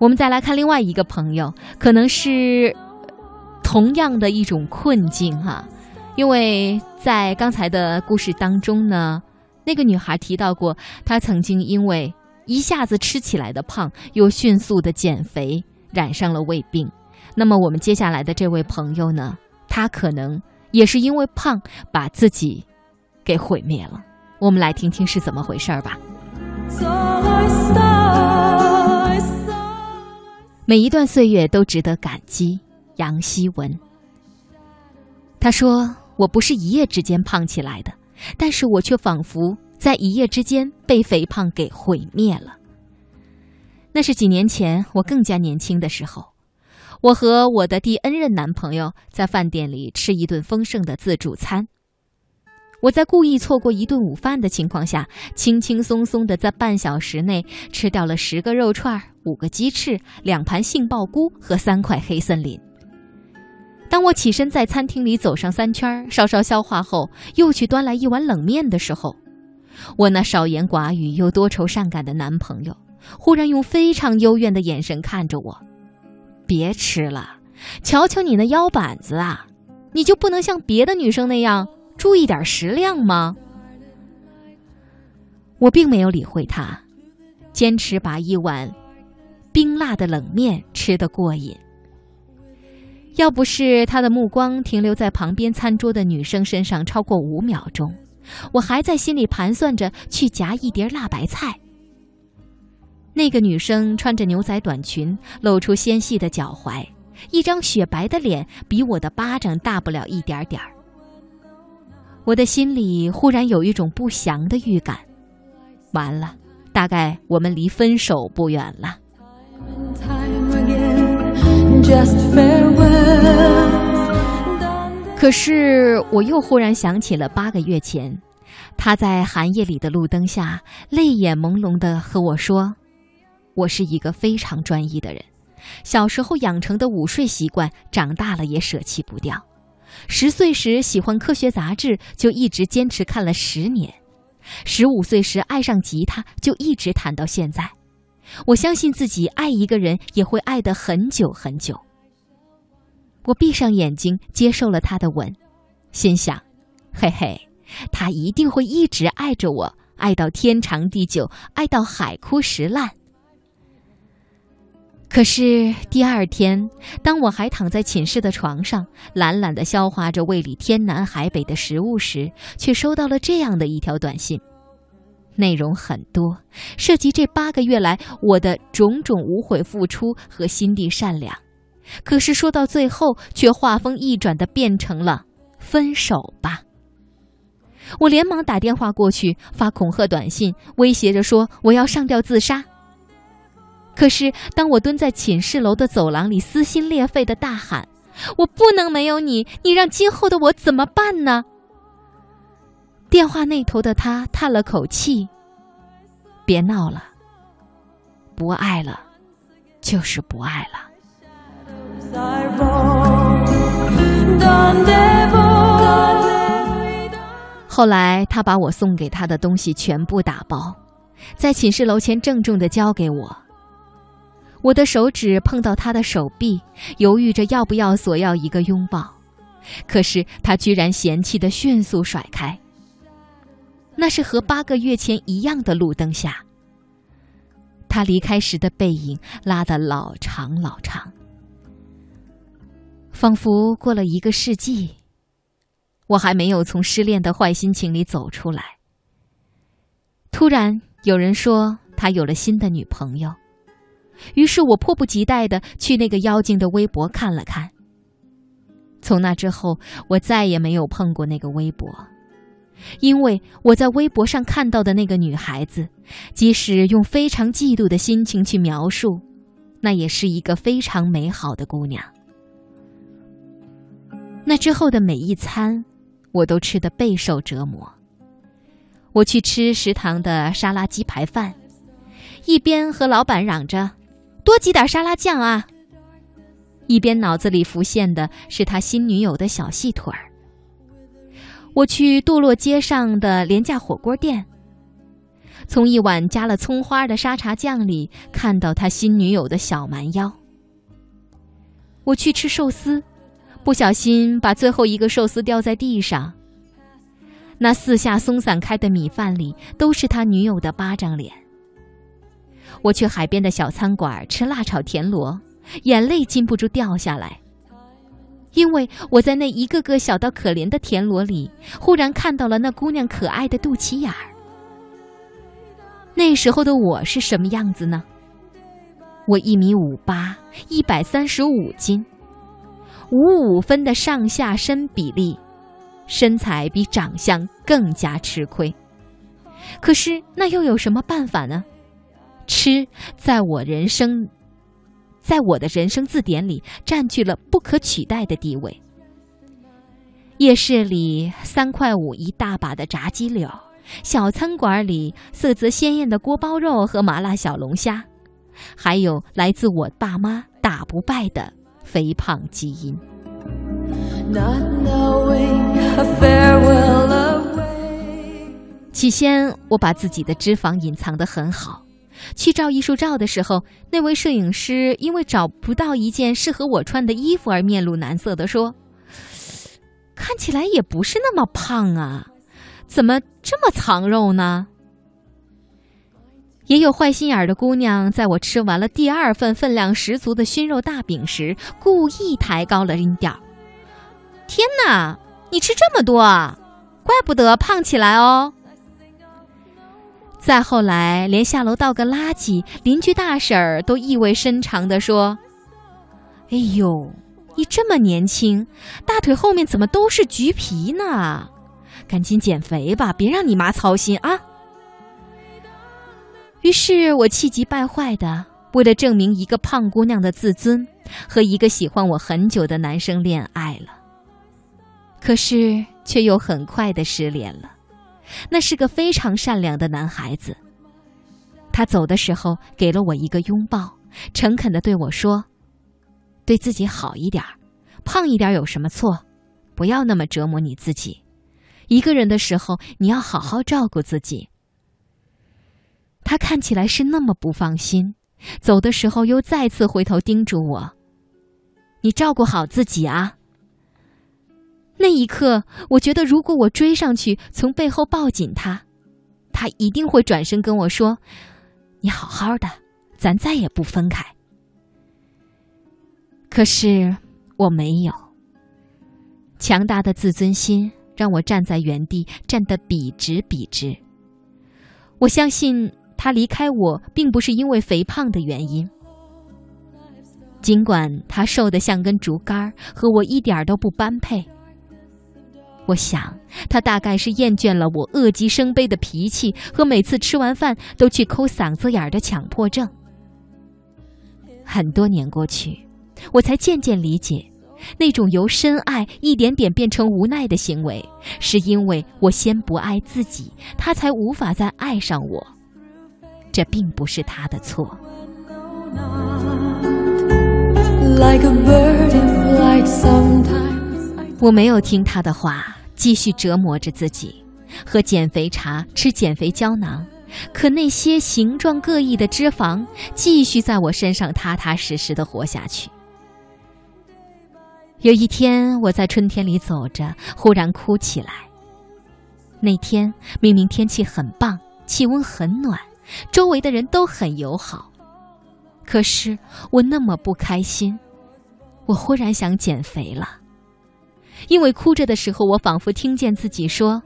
我们再来看另外一个朋友，可能是同样的一种困境哈，因为在刚才的故事当中呢，那个女孩提到过，她曾经因为一下子吃起来的胖，又迅速的减肥，染上了胃病。那么我们接下来的这位朋友呢，他可能也是因为胖，把自己给毁灭了。我们来听听是怎么回事儿吧。每一段岁月都值得感激。杨希文，他说：“我不是一夜之间胖起来的，但是我却仿佛在一夜之间被肥胖给毁灭了。”那是几年前，我更加年轻的时候，我和我的第 N 任男朋友在饭店里吃一顿丰盛的自助餐。我在故意错过一顿午饭的情况下，轻轻松松的在半小时内吃掉了十个肉串、五个鸡翅、两盘杏鲍菇和三块黑森林。当我起身在餐厅里走上三圈，稍稍消化后，又去端来一碗冷面的时候，我那少言寡语又多愁善感的男朋友忽然用非常幽怨的眼神看着我：“别吃了，瞧瞧你那腰板子啊，你就不能像别的女生那样？”注意点食量吗？我并没有理会他，坚持把一碗冰辣的冷面吃得过瘾。要不是他的目光停留在旁边餐桌的女生身上超过五秒钟，我还在心里盘算着去夹一碟辣白菜。那个女生穿着牛仔短裙，露出纤细的脚踝，一张雪白的脸，比我的巴掌大不了一点点儿。我的心里忽然有一种不祥的预感，完了，大概我们离分手不远了。可是我又忽然想起了八个月前，他在寒夜里的路灯下，泪眼朦胧地和我说：“我是一个非常专一的人，小时候养成的午睡习惯，长大了也舍弃不掉。”十岁时喜欢科学杂志，就一直坚持看了十年；十五岁时爱上吉他，就一直弹到现在。我相信自己爱一个人也会爱得很久很久。我闭上眼睛，接受了他的吻，心想：嘿嘿，他一定会一直爱着我，爱到天长地久，爱到海枯石烂。可是第二天，当我还躺在寝室的床上，懒懒地消化着胃里天南海北的食物时，却收到了这样的一条短信，内容很多，涉及这八个月来我的种种无悔付出和心地善良。可是说到最后，却话锋一转的变成了“分手吧”。我连忙打电话过去，发恐吓短信，威胁着说我要上吊自杀。可是，当我蹲在寝室楼的走廊里撕心裂肺的大喊：“我不能没有你，你让今后的我怎么办呢？”电话那头的他叹了口气：“别闹了，不爱了，就是不爱了。”后来，他把我送给他的东西全部打包，在寝室楼前郑重的交给我。我的手指碰到他的手臂，犹豫着要不要索要一个拥抱，可是他居然嫌弃的迅速甩开。那是和八个月前一样的路灯下，他离开时的背影拉得老长老长，仿佛过了一个世纪，我还没有从失恋的坏心情里走出来。突然有人说他有了新的女朋友。于是我迫不及待的去那个妖精的微博看了看。从那之后，我再也没有碰过那个微博，因为我在微博上看到的那个女孩子，即使用非常嫉妒的心情去描述，那也是一个非常美好的姑娘。那之后的每一餐，我都吃得备受折磨。我去吃食堂的沙拉鸡排饭，一边和老板嚷着。多挤点沙拉酱啊！一边脑子里浮现的是他新女友的小细腿儿。我去堕落街上的廉价火锅店，从一碗加了葱花的沙茶酱里看到他新女友的小蛮腰。我去吃寿司，不小心把最后一个寿司掉在地上。那四下松散开的米饭里都是他女友的巴掌脸。我去海边的小餐馆吃辣炒田螺，眼泪禁不住掉下来，因为我在那一个个小到可怜的田螺里，忽然看到了那姑娘可爱的肚脐眼儿。那时候的我是什么样子呢？我一米五八，一百三十五斤，五五分的上下身比例，身材比长相更加吃亏。可是那又有什么办法呢？吃在我人生，在我的人生字典里占据了不可取代的地位。夜市里三块五一大把的炸鸡柳，小餐馆里色泽鲜艳的锅包肉和麻辣小龙虾。还有来自我爸妈打不败的肥胖基因。起先，我把自己的脂肪隐藏得很好。去照艺术照的时候，那位摄影师因为找不到一件适合我穿的衣服而面露难色地说：“看起来也不是那么胖啊，怎么这么藏肉呢？”也有坏心眼儿的姑娘，在我吃完了第二份分量十足的熏肉大饼时，故意抬高了音调：“天哪，你吃这么多啊，怪不得胖起来哦。”再后来，连下楼倒个垃圾，邻居大婶儿都意味深长地说：“哎呦，你这么年轻，大腿后面怎么都是橘皮呢？赶紧减肥吧，别让你妈操心啊！”于是我气急败坏的，为了证明一个胖姑娘的自尊，和一个喜欢我很久的男生恋爱了。可是却又很快的失联了。那是个非常善良的男孩子。他走的时候给了我一个拥抱，诚恳的对我说：“对自己好一点，胖一点有什么错？不要那么折磨你自己。一个人的时候，你要好好照顾自己。”他看起来是那么不放心，走的时候又再次回头叮嘱我：“你照顾好自己啊。”那一刻，我觉得如果我追上去，从背后抱紧他，他一定会转身跟我说：“你好好的，咱再也不分开。”可是我没有。强大的自尊心让我站在原地，站得笔直笔直。我相信。他离开我，并不是因为肥胖的原因。尽管他瘦得像根竹竿，和我一点都不般配。我想，他大概是厌倦了我恶极生悲的脾气和每次吃完饭都去抠嗓子眼儿的强迫症。很多年过去，我才渐渐理解，那种由深爱一点点变成无奈的行为，是因为我先不爱自己，他才无法再爱上我。这并不是他的错。我没有听他的话，继续折磨着自己，喝减肥茶，吃减肥胶囊，可那些形状各异的脂肪继续在我身上踏踏实实的活下去。有一天，我在春天里走着，忽然哭起来。那天明明天气很棒，气温很暖。周围的人都很友好，可是我那么不开心，我忽然想减肥了。因为哭着的时候，我仿佛听见自己说：“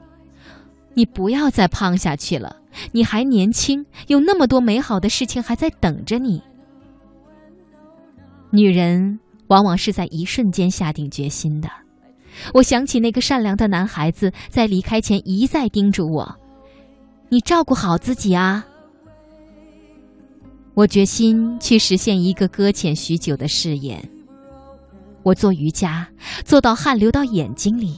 你不要再胖下去了，你还年轻，有那么多美好的事情还在等着你。”女人往往是在一瞬间下定决心的。我想起那个善良的男孩子在离开前一再叮嘱我：“你照顾好自己啊。”我决心去实现一个搁浅许久的誓言。我做瑜伽，做到汗流到眼睛里。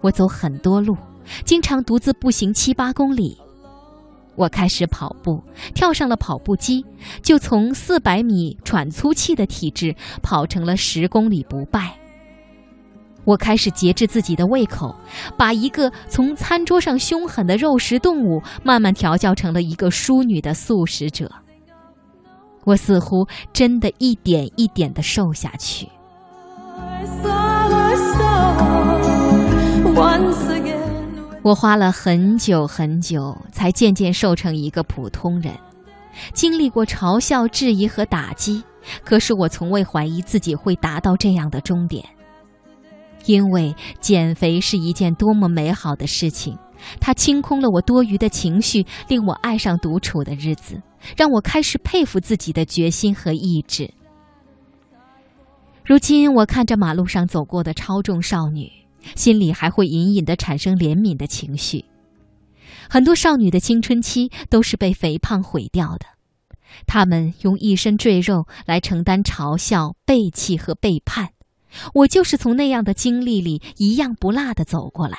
我走很多路，经常独自步行七八公里。我开始跑步，跳上了跑步机，就从四百米喘粗气的体质跑成了十公里不败。我开始节制自己的胃口，把一个从餐桌上凶狠的肉食动物，慢慢调教成了一个淑女的素食者。我似乎真的一点一点的瘦下去。我花了很久很久，才渐渐瘦成一个普通人。经历过嘲笑、质疑和打击，可是我从未怀疑自己会达到这样的终点。因为减肥是一件多么美好的事情，它清空了我多余的情绪，令我爱上独处的日子，让我开始佩服自己的决心和意志。如今，我看着马路上走过的超重少女，心里还会隐隐的产生怜悯的情绪。很多少女的青春期都是被肥胖毁掉的，她们用一身赘肉来承担嘲笑、背弃和背叛。我就是从那样的经历里一样不落的走过来。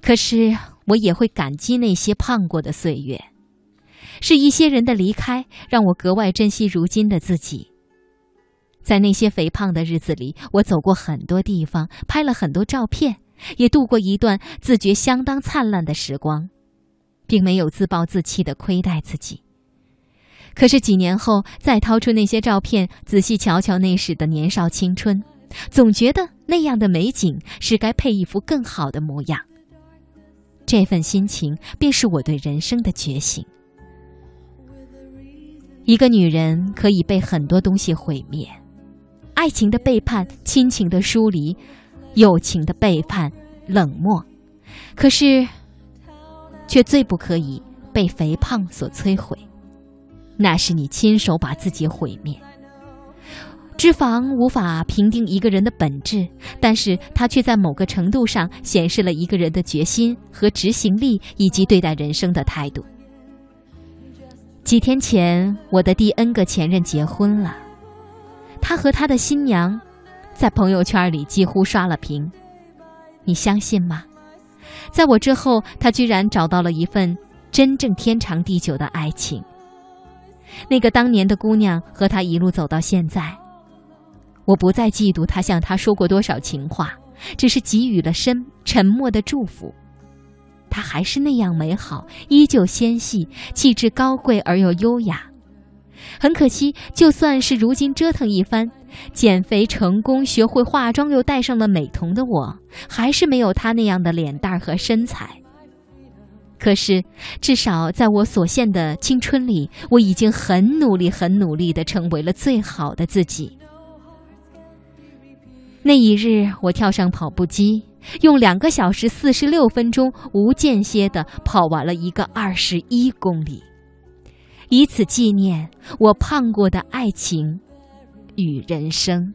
可是我也会感激那些胖过的岁月，是一些人的离开让我格外珍惜如今的自己。在那些肥胖的日子里，我走过很多地方，拍了很多照片。也度过一段自觉相当灿烂的时光，并没有自暴自弃的亏待自己。可是几年后，再掏出那些照片，仔细瞧瞧那时的年少青春，总觉得那样的美景是该配一副更好的模样。这份心情，便是我对人生的觉醒。一个女人可以被很多东西毁灭，爱情的背叛，亲情的疏离。友情的背叛、冷漠，可是，却最不可以被肥胖所摧毁。那是你亲手把自己毁灭。脂肪无法评定一个人的本质，但是它却在某个程度上显示了一个人的决心和执行力，以及对待人生的态度。几天前，我的第 N 个前任结婚了，他和他的新娘。在朋友圈里几乎刷了屏，你相信吗？在我之后，他居然找到了一份真正天长地久的爱情。那个当年的姑娘和他一路走到现在，我不再嫉妒他向他说过多少情话，只是给予了深沉默的祝福。她还是那样美好，依旧纤细，气质高贵而又优雅。很可惜，就算是如今折腾一番，减肥成功，学会化妆，又戴上了美瞳的我，还是没有她那样的脸蛋和身材。可是，至少在我所限的青春里，我已经很努力、很努力的成为了最好的自己。那一日，我跳上跑步机，用两个小时四十六分钟无间歇的跑完了一个二十一公里。以此纪念我胖过的爱情与人生。